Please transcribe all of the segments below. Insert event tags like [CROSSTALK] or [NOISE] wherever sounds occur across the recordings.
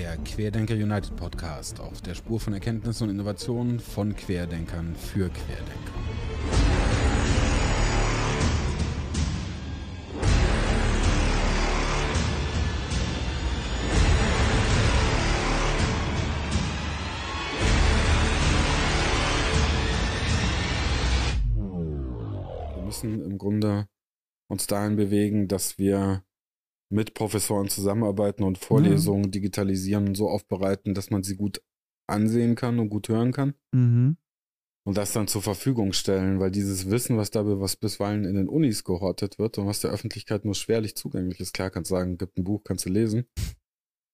der Querdenker United Podcast auf der Spur von Erkenntnissen und Innovationen von Querdenkern für Querdenker. Wir müssen im Grunde uns dahin bewegen, dass wir mit Professoren zusammenarbeiten und Vorlesungen mhm. digitalisieren und so aufbereiten, dass man sie gut ansehen kann und gut hören kann. Mhm. Und das dann zur Verfügung stellen, weil dieses Wissen, was da was bisweilen in den Unis gehortet wird und was der Öffentlichkeit nur schwerlich zugänglich ist, klar kannst du sagen, gibt ein Buch, kannst du lesen.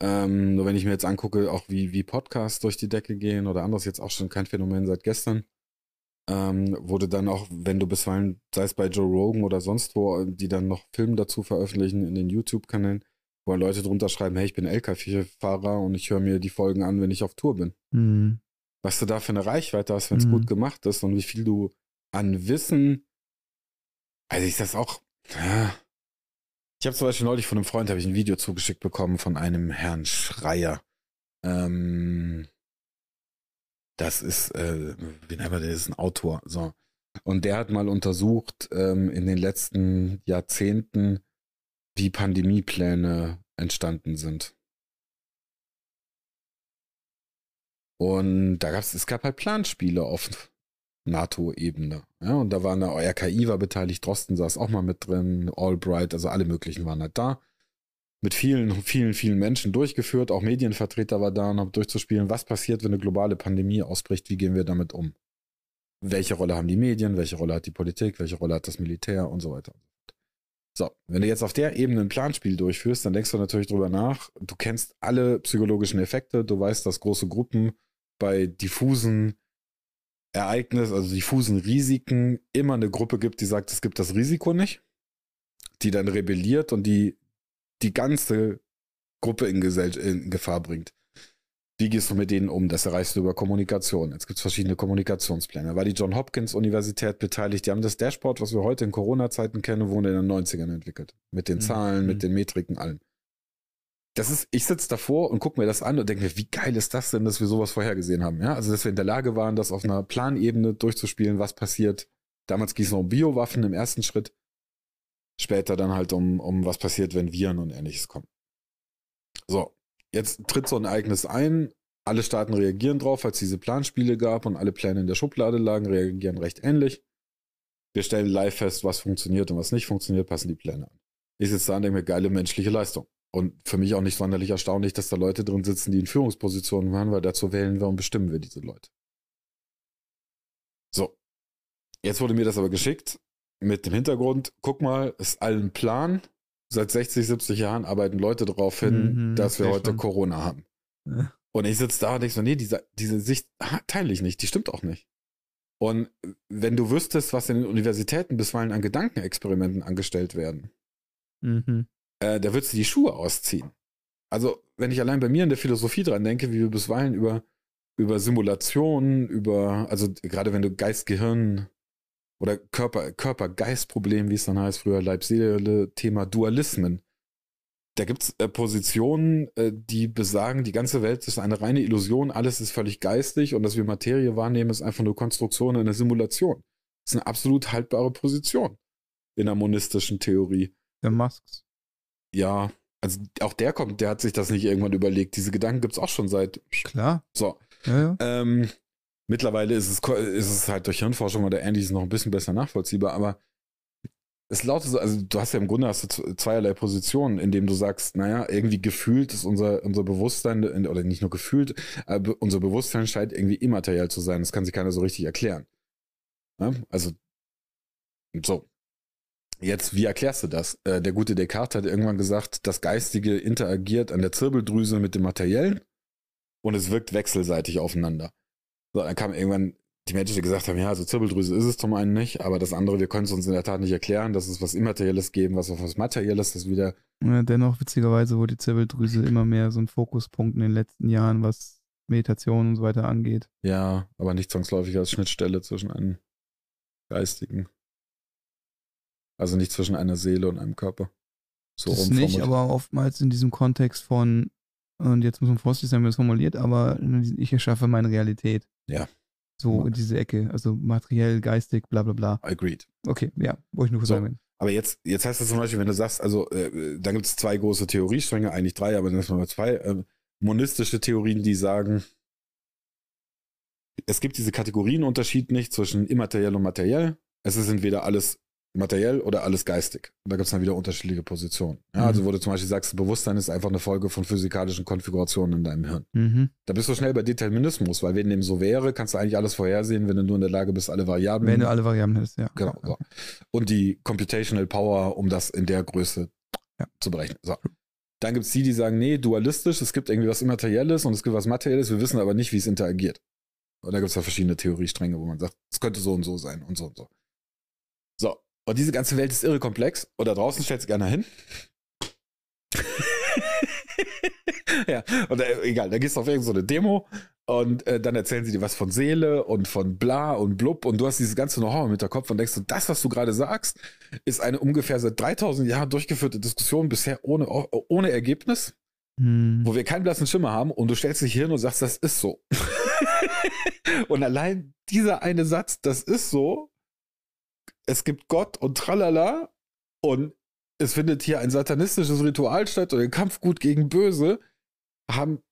Ähm, nur wenn ich mir jetzt angucke, auch wie, wie Podcasts durch die Decke gehen oder anderes, jetzt auch schon kein Phänomen seit gestern, ähm, wurde dann auch, wenn du bisweilen, sei es bei Joe Rogan oder sonst wo, die dann noch Filme dazu veröffentlichen in den YouTube-Kanälen, wo Leute drunter schreiben, hey, ich bin LKW-Fahrer und ich höre mir die Folgen an, wenn ich auf Tour bin. Mhm. Was du da für eine Reichweite hast, wenn es mhm. gut gemacht ist und wie viel du an Wissen, also ich das auch, ja. Ich habe zum Beispiel neulich von einem Freund, habe ich ein Video zugeschickt bekommen von einem Herrn Schreier. Ähm, das ist, äh, wie nennt man das, ist ein Autor, so. Und der hat mal untersucht ähm, in den letzten Jahrzehnten, wie Pandemiepläne entstanden sind. Und da gab's, es gab halt Planspiele auf NATO-Ebene. Ja, und da war eine RKI war beteiligt, Drosten saß auch mal mit drin, Albright, also alle möglichen waren halt da mit vielen, vielen, vielen Menschen durchgeführt. Auch Medienvertreter war da, um durchzuspielen, was passiert, wenn eine globale Pandemie ausbricht, wie gehen wir damit um? Welche Rolle haben die Medien, welche Rolle hat die Politik, welche Rolle hat das Militär und so weiter. So, wenn du jetzt auf der Ebene ein Planspiel durchführst, dann denkst du natürlich drüber nach. Du kennst alle psychologischen Effekte, du weißt, dass große Gruppen bei diffusen Ereignissen, also diffusen Risiken, immer eine Gruppe gibt, die sagt, es gibt das Risiko nicht, die dann rebelliert und die die ganze Gruppe in, Gesell in Gefahr bringt. Wie gehst du mit denen um? Das erreichst du über Kommunikation. Jetzt gibt es verschiedene Kommunikationspläne. Da war die John Hopkins Universität beteiligt. Die haben das Dashboard, was wir heute in Corona-Zeiten kennen, wurde in den 90ern entwickelt. Mit den mhm. Zahlen, mhm. mit den Metriken, allen. Das ist, ich sitze davor und gucke mir das an und denke mir, wie geil ist das denn, dass wir sowas vorhergesehen haben? Ja, also dass wir in der Lage waren, das auf einer Planebene durchzuspielen, was passiert. Damals ging es noch um Biowaffen im ersten Schritt später dann halt um, um was passiert, wenn Viren und ähnliches kommen. So, jetzt tritt so ein Ereignis ein. Alle Staaten reagieren drauf, als diese Planspiele gab und alle Pläne in der Schublade lagen, reagieren recht ähnlich. Wir stellen live fest, was funktioniert und was nicht funktioniert, passen die Pläne an. Ich sitze da und denke mir, geile menschliche Leistung. Und für mich auch nicht sonderlich erstaunlich, dass da Leute drin sitzen, die in Führungspositionen waren, weil dazu wählen wir und bestimmen wir diese Leute. So. Jetzt wurde mir das aber geschickt mit dem Hintergrund, guck mal, ist allen Plan. Seit 60, 70 Jahren arbeiten Leute darauf hin, mhm, dass wir heute schon. Corona haben. Ja. Und ich sitze da und denke so, nee, diese, diese Sicht teile ich nicht, die stimmt auch nicht. Und wenn du wüsstest, was in den Universitäten bisweilen an Gedankenexperimenten angestellt werden, mhm. äh, da würdest du die Schuhe ausziehen. Also, wenn ich allein bei mir in der Philosophie dran denke, wie wir bisweilen über, über Simulationen, über, also gerade wenn du Geist-Gehirn oder Körper, Körper-Geist-Problem, wie es dann heißt, früher Leib-Seele-Thema Dualismen. Da gibt's äh, Positionen, äh, die besagen, die ganze Welt ist eine reine Illusion, alles ist völlig geistig und dass wir Materie wahrnehmen, ist einfach nur Konstruktion einer Simulation. Das ist eine absolut haltbare Position in der monistischen Theorie. Der Musks. Ja, also auch der kommt, der hat sich das nicht irgendwann überlegt. Diese Gedanken gibt's auch schon seit. Klar. So. Ja, ja. Ähm, Mittlerweile ist es, ist es halt durch Hirnforschung oder ähnliches noch ein bisschen besser nachvollziehbar, aber es lautet so, also du hast ja im Grunde hast du zweierlei Positionen, indem du sagst, naja, irgendwie gefühlt ist unser, unser Bewusstsein, oder nicht nur gefühlt, aber unser Bewusstsein scheint irgendwie immateriell zu sein. Das kann sich keiner so richtig erklären. Ja? Also, so. Jetzt, wie erklärst du das? Äh, der gute Descartes hat irgendwann gesagt, das Geistige interagiert an der Zirbeldrüse mit dem Materiellen und es wirkt wechselseitig aufeinander. So, dann kam irgendwann die Menschen, die gesagt haben, ja, also Zirbeldrüse ist es zum einen nicht, aber das andere, wir können es uns in der Tat nicht erklären, dass es was Immaterielles geben, was auf was Materielles, das wieder. Ja, dennoch, witzigerweise, wurde die Zirbeldrüse immer mehr so ein Fokuspunkt in den letzten Jahren, was Meditation und so weiter angeht. Ja, aber nicht zwangsläufig als Schnittstelle zwischen einem Geistigen. Also nicht zwischen einer Seele und einem Körper. So das nicht, aber oftmals in diesem Kontext von und jetzt muss man vorsichtig sein, wie man es formuliert, aber ich erschaffe meine Realität. Ja. So in diese Ecke, also materiell, geistig, bla bla bla. Agreed. Okay, ja, wo ich nur So. sagen. Aber jetzt, jetzt heißt es zum Beispiel, wenn du sagst, also äh, da gibt es zwei große Theoriestränge, eigentlich drei, aber dann ist mal zwei. Äh, monistische Theorien, die sagen, es gibt diese Kategorienunterschied nicht zwischen immateriell und materiell. Es ist entweder alles materiell oder alles geistig. Und da gibt es dann wieder unterschiedliche Positionen. Ja, Mhm. Also wo du zum Beispiel sagst, Bewusstsein ist einfach eine Folge von physikalischen Konfigurationen in deinem Hirn. Mhm. Da bist du schnell bei Determinismus, weil wenn dem so wäre, kannst du eigentlich alles vorhersehen, wenn du nur in der Lage bist, alle Variablen Wenn du alle Variablen hättest, ja. Genau. So. Und die Computational Power, um das in der Größe Ja. zu berechnen. So. Dann gibt es die, die sagen, nee, dualistisch, es gibt irgendwie was Immaterielles und es gibt was Materielles, wir wissen aber nicht, wie es interagiert. Und da gibt es ja verschiedene Theoriestränge, wo man sagt, es könnte so und so sein und so und so. Und diese ganze Welt ist irre komplex. Und da draußen stellt sich einer hin. [LAUGHS] ja, und äh, egal, da gehst du auf irgendeine so eine Demo und äh, dann erzählen sie dir was von Seele und von bla und blub und du hast dieses ganze Know-how im Hinterkopf und denkst du, das, was du gerade sagst, ist eine ungefähr seit 3000 Jahren durchgeführte Diskussion bisher ohne, ohne Ergebnis, Hm. wo wir keinen blassen Schimmer haben und du stellst dich hin und sagst, das ist so. [LAUGHS] und allein dieser eine Satz, das ist so, es gibt Gott und tralala und es findet hier ein satanistisches Ritual statt und ein Kampf gut gegen böse, haben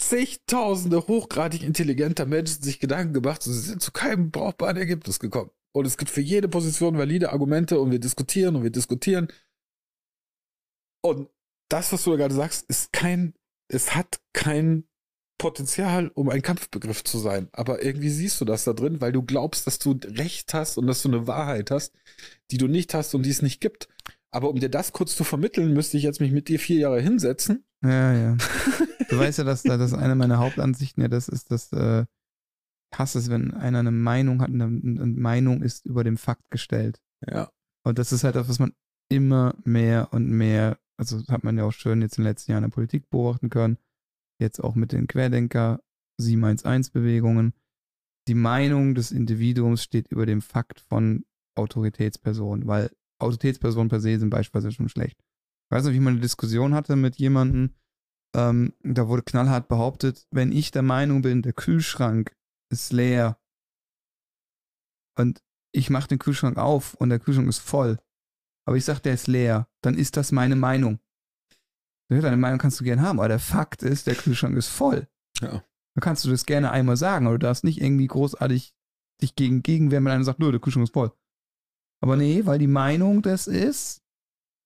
zigtausende hochgradig intelligenter Menschen sich Gedanken gemacht und sie sind zu keinem brauchbaren Ergebnis gekommen. Und es gibt für jede Position valide Argumente und wir diskutieren und wir diskutieren. Und das, was du da gerade sagst, ist kein, es hat kein Potenzial, um ein Kampfbegriff zu sein. Aber irgendwie siehst du das da drin, weil du glaubst, dass du Recht hast und dass du eine Wahrheit hast, die du nicht hast und die es nicht gibt. Aber um dir das kurz zu vermitteln, müsste ich jetzt mich mit dir vier Jahre hinsetzen. Ja, ja. [LAUGHS] Du weißt ja, dass da das eine meiner Hauptansichten ja das ist, dass äh, hasse es, wenn einer eine Meinung hat, eine, eine Meinung ist über dem Fakt gestellt. Ja. Und das ist halt das, was man immer mehr und mehr, also hat man ja auch schön jetzt in den letzten Jahren in der Politik beobachten können, jetzt auch mit den Querdenker 711-Bewegungen. Die Meinung des Individuums steht über dem Fakt von Autoritätspersonen, weil Autoritätspersonen per se sind beispielsweise schon schlecht. Ich weiß noch, wie ich mal eine Diskussion hatte mit jemandem, ähm, da wurde knallhart behauptet, wenn ich der Meinung bin, der Kühlschrank ist leer und ich mache den Kühlschrank auf und der Kühlschrank ist voll, aber ich sage, der ist leer, dann ist das meine Meinung. Deine Meinung kannst du gerne haben, aber der Fakt ist, der Kühlschrank ist voll. Ja. Dann kannst du das gerne einmal sagen, aber du darfst nicht irgendwie großartig dich gegen gegenwehren, wenn einer sagt, nö, der Kühlschrank ist voll. Aber nee, weil die Meinung das ist,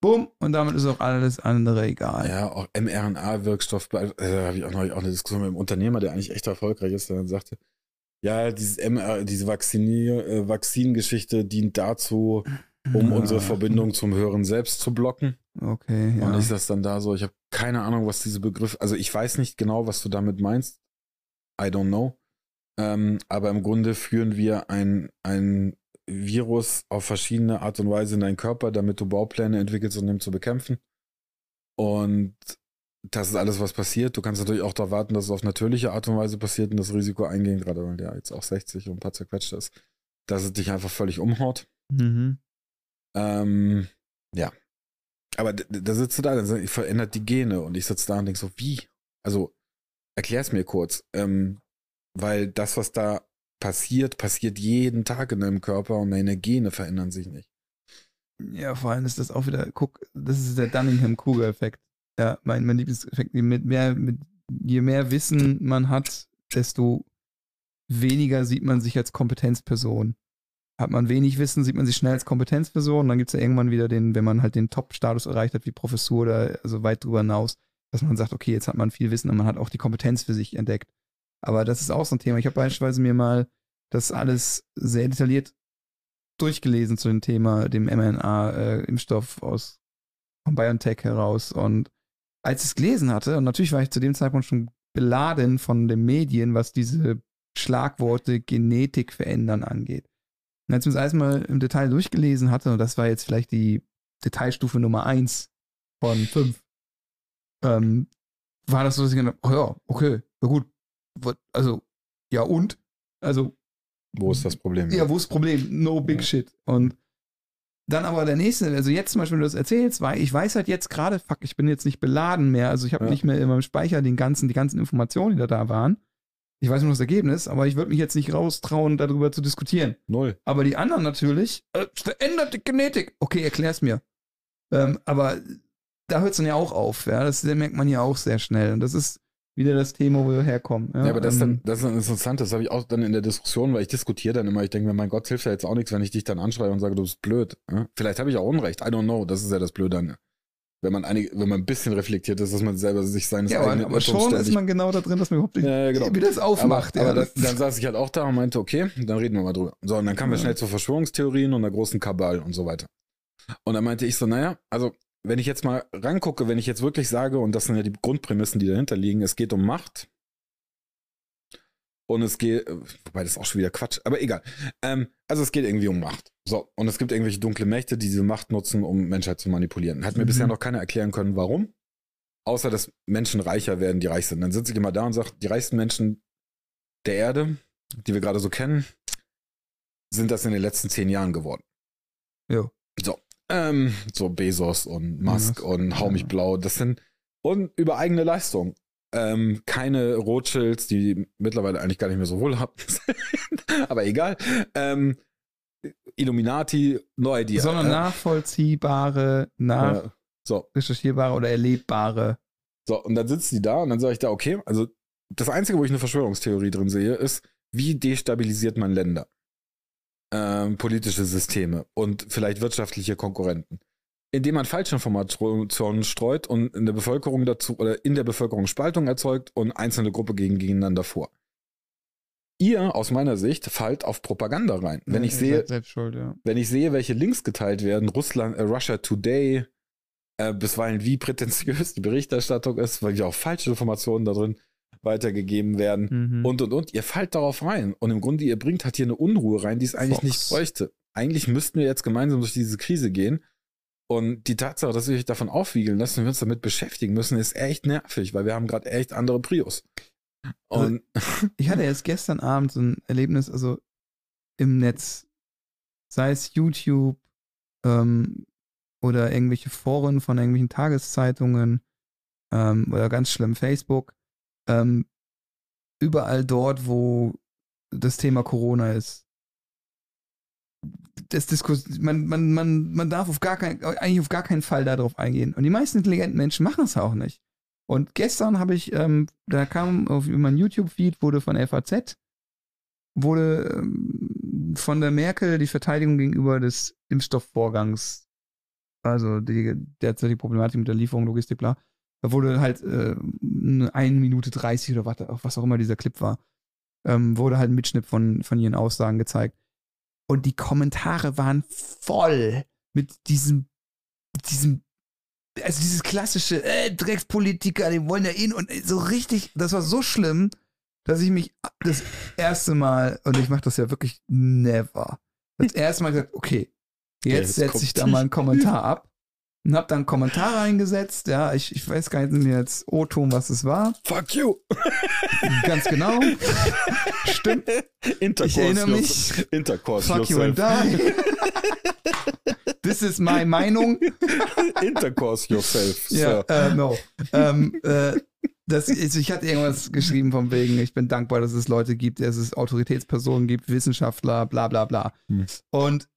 bumm, und damit ist auch alles andere egal. Ja, auch mRNA-Wirkstoff, äh, da habe ich auch noch auch eine Diskussion mit einem Unternehmer, der eigentlich echt erfolgreich ist, der dann sagte, ja, dieses MR, diese Vaccinier, äh, Vakzingeschichte dient dazu, um Ja. unsere Verbindung zum höheren Selbst zu blocken. Okay, ja. Und ich das dann da so, ich habe keine Ahnung, was diese Begriffe, also ich weiß nicht genau, was du damit meinst. I don't know. Ähm, aber im Grunde führen wir ein, ein Virus auf verschiedene Art und Weise in deinen Körper, damit du Baupläne entwickelst, um ihn zu bekämpfen. Und das ist alles, was passiert. Du kannst natürlich auch darauf warten, dass es auf natürliche Art und Weise passiert und das Risiko eingehen, gerade weil der jetzt auch 60 und ein paar zerquetscht ist, dass es dich einfach völlig umhaut. Mhm. Ähm, ja. Aber da sitzt du da, dann verändert die Gene und ich sitze da und denke so, wie? Also, erklär's mir kurz. Ähm, weil das, was da passiert, passiert jeden Tag in deinem Körper und deine Gene verändern sich nicht. Ja, vor allem ist das auch wieder, guck, das ist der Dunningham-Kruger-Effekt. Ja, mein, mein Lieblingseffekt. Mit mehr, mit, je mehr Wissen man hat, desto weniger sieht man sich als Kompetenzperson. Hat man wenig Wissen, sieht man sich schnell als Kompetenzperson. Dann gibt es ja irgendwann wieder den, wenn man halt den Top-Status erreicht hat, wie Professur oder also weit drüber hinaus, dass man sagt, okay, jetzt hat man viel Wissen und man hat auch die Kompetenz für sich entdeckt. Aber das ist auch so ein Thema. Ich habe beispielsweise mir mal das alles sehr detailliert durchgelesen zu dem Thema, dem mRNA-Impfstoff aus von BioNTech heraus. Und als ich es gelesen hatte, und natürlich war ich zu dem Zeitpunkt schon beladen von den Medien, was diese Schlagworte Genetik verändern angeht. Und als ich mir das erstmal im Detail durchgelesen hatte, und das war jetzt vielleicht die Detailstufe Nummer eins von fünf, ähm, war das so, dass ich gedacht habe, oh ja, okay, na gut. Also, ja und? Also, Wo ist das Problem? ja, wo ist das Problem? No big Ja. shit. Und dann aber der nächste, also jetzt zum Beispiel, wenn du das erzählst, weil ich weiß halt jetzt gerade, fuck, ich bin jetzt nicht beladen mehr, also ich habe Ja. nicht mehr in meinem Speicher den ganzen, die ganzen Informationen, die da, da waren. Ich weiß nur das Ergebnis, aber ich würde mich jetzt nicht raustrauen, darüber zu diskutieren. Null. Aber die anderen natürlich, äh, es verändert die Genetik. Okay, erklär's mir. Ähm, aber da hört es dann ja auch auf, ja. Das merkt man ja auch sehr schnell. Und das ist wieder das Thema, wo wir herkommen. Ja, Ja, aber das, ist dann, ähm, das ist dann interessant, das habe ich auch dann in der Diskussion, weil ich diskutiere dann immer, ich denke mir, mein Gott, hilft ja jetzt auch nichts, wenn ich dich dann anschreie und sage, du bist blöd. Ja? Vielleicht habe ich auch Unrecht, I don't know, das ist ja das Blöde an, wenn man, einig, wenn man ein bisschen reflektiert ist, dass man selber sich seines ja, aber, eigenen aber schon ist man genau da drin, dass man überhaupt nicht, Ja, genau. wie das aufmacht. aber, ja, aber das, dann, dann saß ich halt auch da und meinte, okay, dann reden wir mal drüber. So, und dann kamen wir Ja. schnell zu Verschwörungstheorien und der großen Kabal und so weiter. Und dann meinte ich so, naja, also wenn ich jetzt mal rangucke, wenn ich jetzt wirklich sage, und das sind ja die Grundprämissen, die dahinter liegen, es geht um Macht. Und es geht, äh, wobei das ist auch schon wieder Quatsch, aber egal. Ähm, also es geht irgendwie um Macht. So, und es gibt irgendwelche dunkle Mächte, die diese Macht nutzen, um Menschheit zu manipulieren. Hat mir Mhm. bisher noch keiner erklären können, warum. Außer, dass Menschen reicher werden, die reich sind. Dann sitze ich immer da und sage, die reichsten Menschen der Erde, die wir gerade so kennen, sind das in den letzten zehn Jahren geworden. Ja. So, ähm, so Bezos und Musk Ja, und Hau mich blau, das sind und über eigene Leistung. Ähm, keine Rothschilds, die mittlerweile eigentlich gar nicht mehr so wohlhabend [LAUGHS] sind, aber egal. Ähm, Illuminati, no idea. sondern Äh, nachvollziehbare, äh, so, nachrecherchierbare oder erlebbare. So, und dann sitzt die da und dann sage ich da, okay, also das Einzige, wo ich eine Verschwörungstheorie drin sehe, ist, wie destabilisiert man Länder, ähm, politische Systeme und vielleicht wirtschaftliche Konkurrenten. Indem man Falschinformationen streut und in der Bevölkerung dazu oder in der Bevölkerung Spaltung erzeugt und einzelne Gruppe gegen, gegeneinander vor. Ihr, aus meiner Sicht, fallt auf Propaganda rein. Wenn ich Ihr sehe, schuld, ja. wenn ich sehe, welche Links geteilt werden, Russland, äh, Russia Today, äh, bisweilen wie prätentiös die Berichterstattung ist, weil ja auch falsche Informationen da drin weitergegeben werden Mhm. und und und, ihr fallt darauf rein. Und im Grunde, ihr bringt halt hier eine Unruhe rein, die es eigentlich Fox. nicht bräuchte. Eigentlich müssten wir jetzt gemeinsam durch diese Krise gehen. Und die Tatsache, dass wir euch davon aufwiegeln lassen und wir uns damit beschäftigen müssen, ist echt nervig, weil wir haben gerade echt andere Prios. Und [LAUGHS] Ich hatte erst gestern Abend so ein Erlebnis, also im Netz, sei es YouTube ähm, oder irgendwelche Foren von irgendwelchen Tageszeitungen ähm, oder ganz schlimm Facebook, ähm, überall dort, wo das Thema Corona ist. Das Diskurs man, man, man, man darf auf gar kein, eigentlich auf gar keinen Fall darauf eingehen. Und die meisten intelligenten Menschen machen es auch nicht. Und gestern habe ich, ähm, da kam auf meinem YouTube-Feed, wurde von FAZ, wurde ähm, von der Merkel die Verteidigung gegenüber des Impfstoffvorgangs, also die derzeitige Problematik mit der Lieferung, Logistik, bla, da wurde halt äh, eine 1 Minute 30 oder was, was auch immer dieser Clip war, ähm, wurde halt ein Mitschnitt von, von ihren Aussagen gezeigt. Und die Kommentare waren voll mit diesem, diesem also dieses klassische äh, Dreckspolitiker, die wollen ja ihn und so richtig, das war so schlimm, dass ich mich das erste Mal, und ich mache das ja wirklich never, das erste Mal gesagt, okay, jetzt Jetzt setze ich da mal einen Kommentar ab und habe dann einen Kommentar reingesetzt, ja, ich, ich weiß gar nicht mehr jetzt O-Ton, was es war, fuck you! [LAUGHS] ganz genau, stimmt, Intercourse, Ich erinnere mich. Intercourse fuck you and die, this is my Meinung, [LAUGHS] Intercourse yourself. Ja, Sir. äh, no. ähm, äh, das, ist- ich hatte irgendwas geschrieben von wegen, ich bin dankbar, dass es Leute gibt, dass es Autoritätspersonen gibt, Wissenschaftler, bla bla bla. Hm. Und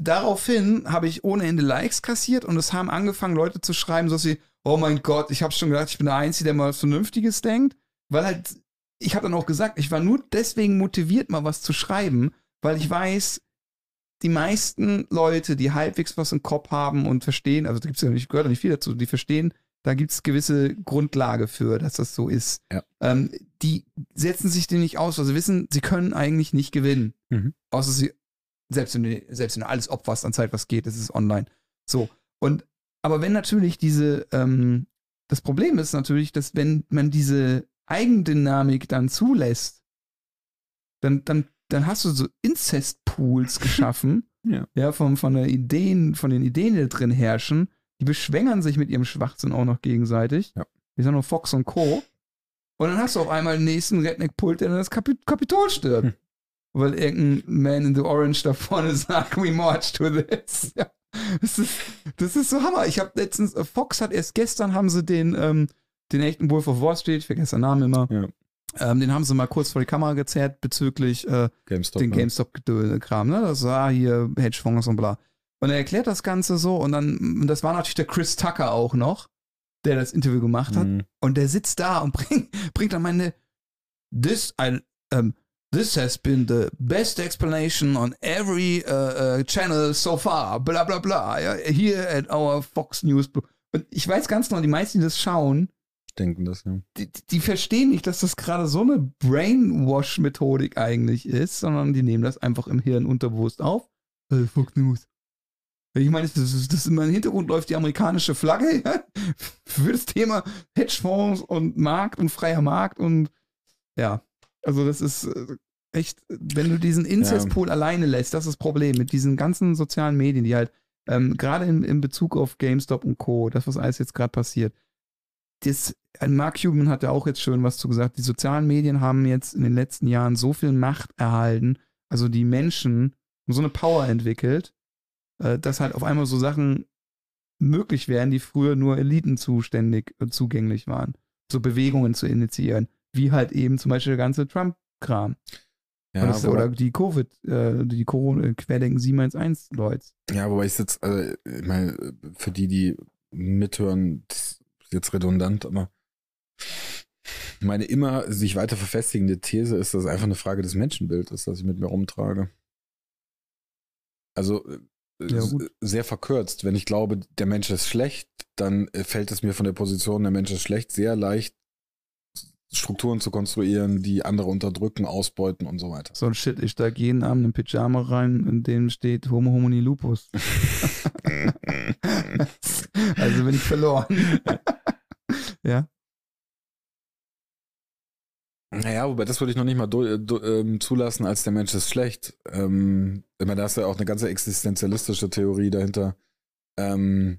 daraufhin habe ich ohne Ende Likes kassiert und es haben angefangen, Leute zu schreiben, so wie, oh mein Gott, ich habe schon gedacht, ich bin der Einzige, der mal was Vernünftiges denkt. Weil halt, ich habe dann auch gesagt, ich war nur deswegen motiviert, mal was zu schreiben, weil ich weiß, die meisten Leute, die halbwegs was im Kopf haben und verstehen, also da gibt's ja nicht, gehört ja nicht viel dazu, die verstehen, da gibt es gewisse Grundlage für, dass das so ist. Ja. Ähm, die setzen sich dem nicht aus, weil sie wissen, sie können eigentlich nicht gewinnen. Mhm. Außer sie, selbst wenn, du, selbst wenn du alles opferst an Zeit, was geht, ist online. So. Und, aber wenn natürlich diese, ähm, das Problem ist natürlich, dass wenn man diese Eigendynamik dann zulässt, dann, dann, dann hast du so Inzestpools [LAUGHS] geschaffen, Ja. ja, von, von der Ideen, von den Ideen, die da drin herrschen, die beschwängern sich mit ihrem Schwachsinn auch noch gegenseitig. Ja. Wir sind noch Fox und Co. Und dann hast du auf einmal den nächsten Redneck-Pult, der dann das Kapi Kapitol stört. Hm. Weil irgendein Man in the Orange da vorne sagt, we march to this. [LAUGHS] Ja. Das ist, das ist so Hammer. Ich habe letztens, äh, Fox hat erst gestern haben sie den, ähm, den echten Wolf of Wall Street, ich vergesse den Namen immer, Ja. ähm, den haben sie mal kurz vor die Kamera gezerrt bezüglich äh, GameStop. den ne? GameStop-Kram, ne? Das war hier Hedgefonds und bla. Und er erklärt das Ganze so und dann, und das war natürlich der Chris Tucker auch noch, der das Interview gemacht hat. Mhm. Und der sitzt da und [LAUGHS] bringt, bringt dann meine, this, I, um, this has been the best explanation on every uh, uh, channel so far, bla bla bla, ja, here at our Fox News. Und ich weiß ganz genau, die meisten, die das schauen, Denken das, ja. die, die verstehen nicht, dass das gerade so eine Brainwash-Methodik eigentlich ist, sondern die nehmen das einfach im Hirn unterbewusst auf. Äh, Fox News. Ich meine, das ist, das im Hintergrund läuft die amerikanische Flagge ja, für das Thema Hedgefonds und Markt und freier Markt und ja, also das ist äh, echt, wenn du diesen Incestpool alleine lässt, das ist das Problem mit diesen ganzen sozialen Medien, die halt ähm, gerade in, in Bezug auf GameStop und Co., das, was alles jetzt gerade passiert, das, ein Mark Cuban hat ja auch jetzt schön was zu gesagt. Die sozialen Medien haben jetzt in den letzten Jahren so viel Macht erhalten, also die Menschen haben so eine Power entwickelt, äh, dass halt auf einmal so Sachen möglich wären, die früher nur Eliten zuständig äh, zugänglich waren, so Bewegungen zu initiieren, wie halt eben zum Beispiel der ganze Trump-Kram. Ja, das- oder die Covid, äh, die Corona, Querdenken 711 Leute. ja, wobei ich sitze, also, ich meine, für die, die mithören, das ist jetzt redundant, aber meine immer sich weiter verfestigende These ist, dass es einfach eine Frage des Menschenbilds ist, das ich mit mir rumtrage. Also äh, Ja, sehr verkürzt. Wenn ich glaube, der Mensch ist schlecht, dann äh, fällt es mir von der Position, der Mensch ist schlecht, sehr leicht, Strukturen zu konstruieren, die andere unterdrücken, ausbeuten und so weiter. So ein Shit, ich steig jeden Abend in Pyjama rein, in dem steht Homo homini lupus. [LAUGHS] also bin ich verloren. [LAUGHS] ja. Naja, wobei das würde ich noch nicht mal du, du, ähm, zulassen, als der Mensch ist schlecht. Ähm, ich meine, da ist ja auch eine ganze existenzialistische Theorie dahinter. Ähm,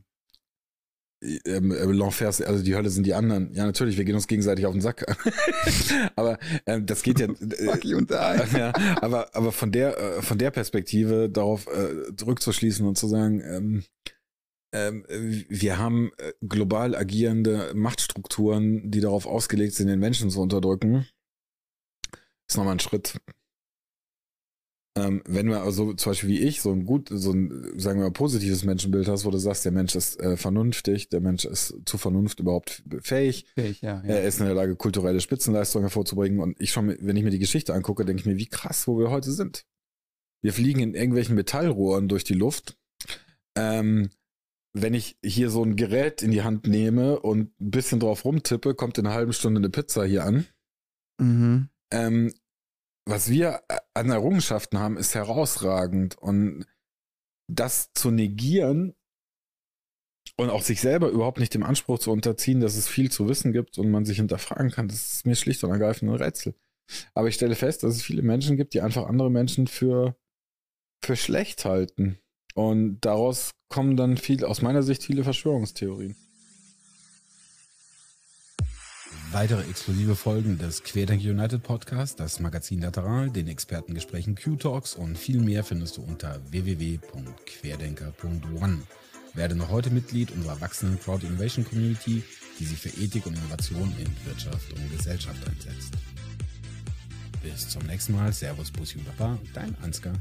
ähm, äh, L'enfer, also die Hölle sind die anderen. Ja, natürlich, wir gehen uns gegenseitig auf den Sack. [LAUGHS] aber ähm, das geht ja. Äh, und die. [LAUGHS] ja, aber, aber von der, äh, von der Perspektive darauf äh, zurückzuschließen und zu sagen, ähm, ähm, wir haben äh, global agierende Machtstrukturen, die darauf ausgelegt sind, den Menschen zu unterdrücken, ist nochmal ein Schritt. Ähm, wenn wir also zum Beispiel wie ich so ein gut, so ein, sagen wir mal, positives Menschenbild hast, wo du sagst, der Mensch ist äh, vernünftig, der Mensch ist zu Vernunft überhaupt fähig, Fähig, ja, ja. er ist in der Lage, kulturelle Spitzenleistungen hervorzubringen. Und ich schon, wenn ich mir die Geschichte angucke, denke ich mir, wie krass, wo wir heute sind. Wir fliegen in irgendwelchen Metallrohren durch die Luft. Ähm, wenn ich hier so ein Gerät in die Hand nehme und ein bisschen drauf rumtippe, kommt in einer halben Stunde eine Pizza hier an. Mhm. Ähm, was wir äh, an Errungenschaften haben, ist herausragend. Und das zu negieren und auch sich selber überhaupt nicht dem Anspruch zu unterziehen, dass es viel zu wissen gibt und man sich hinterfragen kann, das ist mir schlicht und ergreifend ein Rätsel. Aber ich stelle fest, dass es viele Menschen gibt, die einfach andere Menschen für, für schlecht halten. Und daraus kommen dann viel, aus meiner Sicht, viele Verschwörungstheorien. Weitere exklusive Folgen des Querdenker United Podcast, das Magazin Lateral, den Expertengesprächen Q-Talks und viel mehr findest du unter www.querdenker.one. Werde noch heute Mitglied unserer wachsenden Crowd Innovation Community, die sich für Ethik und Innovation in Wirtschaft und Gesellschaft einsetzt. Bis zum nächsten Mal. Servus, Bussi und Papa, dein Ansgar.